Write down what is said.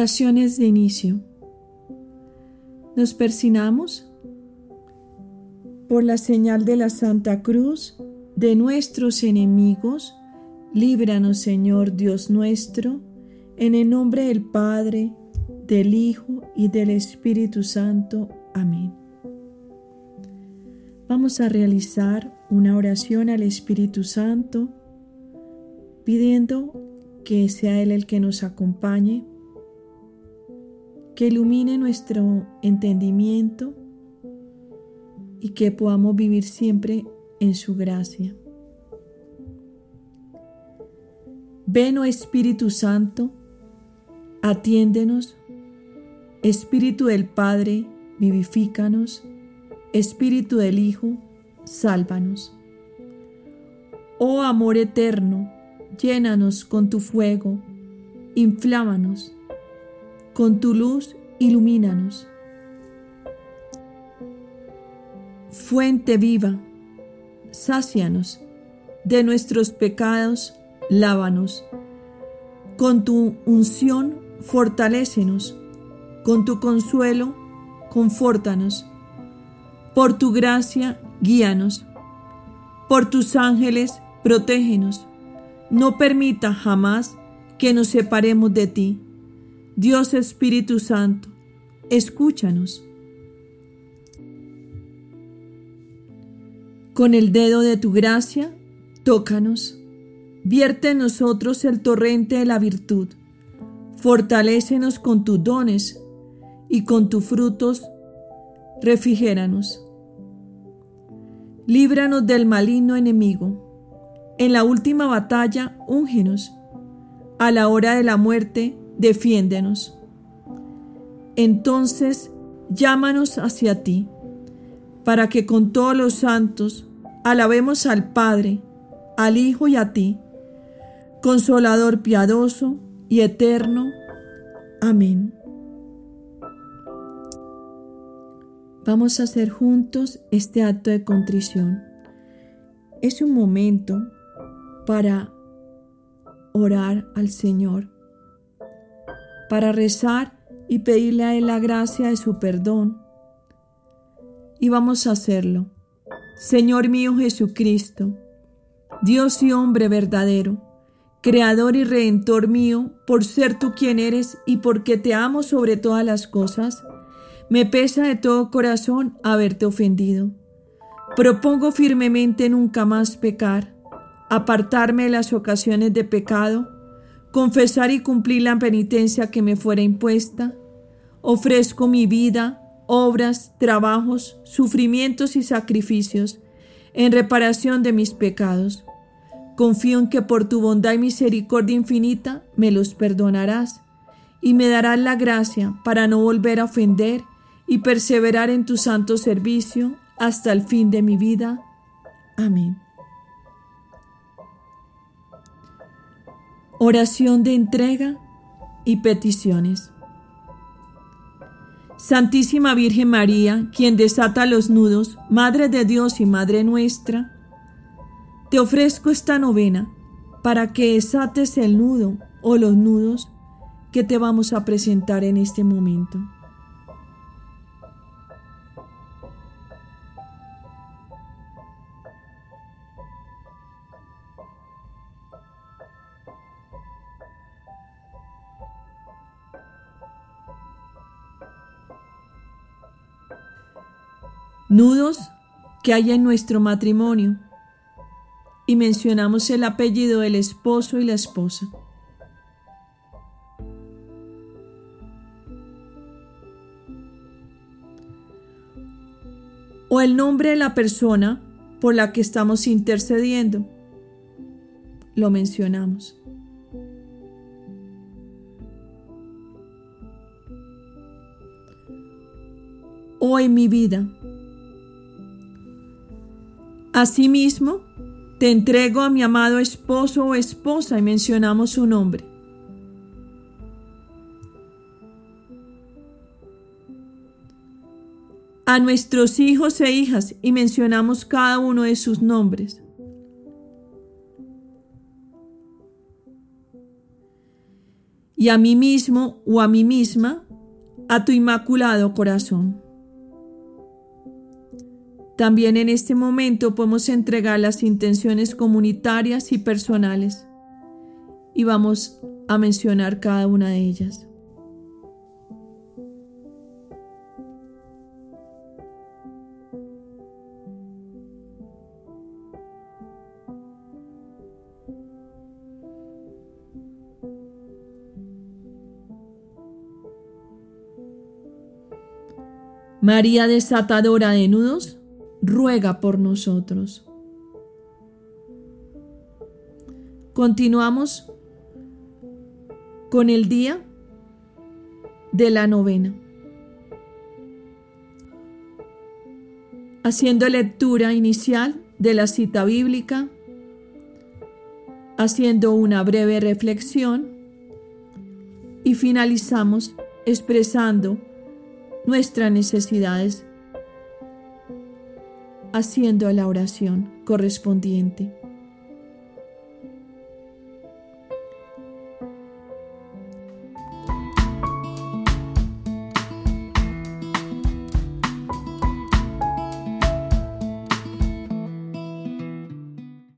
Oraciones de inicio. Nos persinamos por la señal de la Santa Cruz de nuestros enemigos. Líbranos, Señor Dios nuestro, en el nombre del Padre, del Hijo y del Espíritu Santo. Amén. Vamos a realizar una oración al Espíritu Santo pidiendo que sea Él el que nos acompañe que ilumine nuestro entendimiento y que podamos vivir siempre en su gracia. Ven, oh Espíritu Santo, atiéndenos. Espíritu del Padre, vivifícanos. Espíritu del Hijo, sálvanos. Oh amor eterno, llénanos con tu fuego, inflámanos con tu luz ilumínanos. Fuente viva, sácianos, de nuestros pecados lávanos. Con tu unción fortalécenos, con tu consuelo confórtanos. Por tu gracia guíanos, por tus ángeles protégenos. No permita jamás que nos separemos de ti Dios Espíritu Santo, escúchanos. Con el dedo de tu gracia, tócanos. Vierte en nosotros el torrente de la virtud. Fortalécenos con tus dones y con tus frutos, refrigéranos. Líbranos del maligno enemigo. En la última batalla, úngenos. A la hora de la muerte, defiéndenos. Entonces, llámanos hacia ti, para que con todos los santos alabemos al Padre, al Hijo y a ti, Consolador piadoso y eterno. Amén. Vamos a hacer juntos este acto de contrición. Es un momento para orar al Señor para rezar y pedirle a Él la gracia de su perdón. Y vamos a hacerlo. Señor mío Jesucristo, Dios y hombre verdadero, Creador y Redentor mío, por ser tú quien eres y porque te amo sobre todas las cosas, me pesa de todo corazón haberte ofendido. Propongo firmemente nunca más pecar, apartarme de las ocasiones de pecado, confesar y cumplir la penitencia que me fuera impuesta. Ofrezco mi vida, obras, trabajos, sufrimientos y sacrificios en reparación de mis pecados. Confío en que por tu bondad y misericordia infinita me los perdonarás y me darás la gracia para no volver a ofender y perseverar en tu santo servicio hasta el fin de mi vida. Amén. Oración de entrega y peticiones. Santísima Virgen María, quien desata los nudos, Madre de Dios y Madre nuestra, te ofrezco esta novena para que desates el nudo o los nudos que te vamos a presentar en este momento. Nudos que hay en nuestro matrimonio y mencionamos el apellido del esposo y la esposa. O el nombre de la persona por la que estamos intercediendo. Lo mencionamos. O en mi vida Asimismo, te entrego a mi amado esposo o esposa y mencionamos su nombre. A nuestros hijos e hijas y mencionamos cada uno de sus nombres. y a mí mismo o a mí misma a tu inmaculado corazón. También en este momento podemos entregar las intenciones comunitarias y personales y vamos a mencionar cada una de ellas. María desatadora de nudos, ruega por nosotros. Continuamos con el día de la novena. Haciendo lectura inicial de la cita bíblica, haciendo una breve reflexión y finalizamos expresando nuestras necesidades haciendo la oración correspondiente.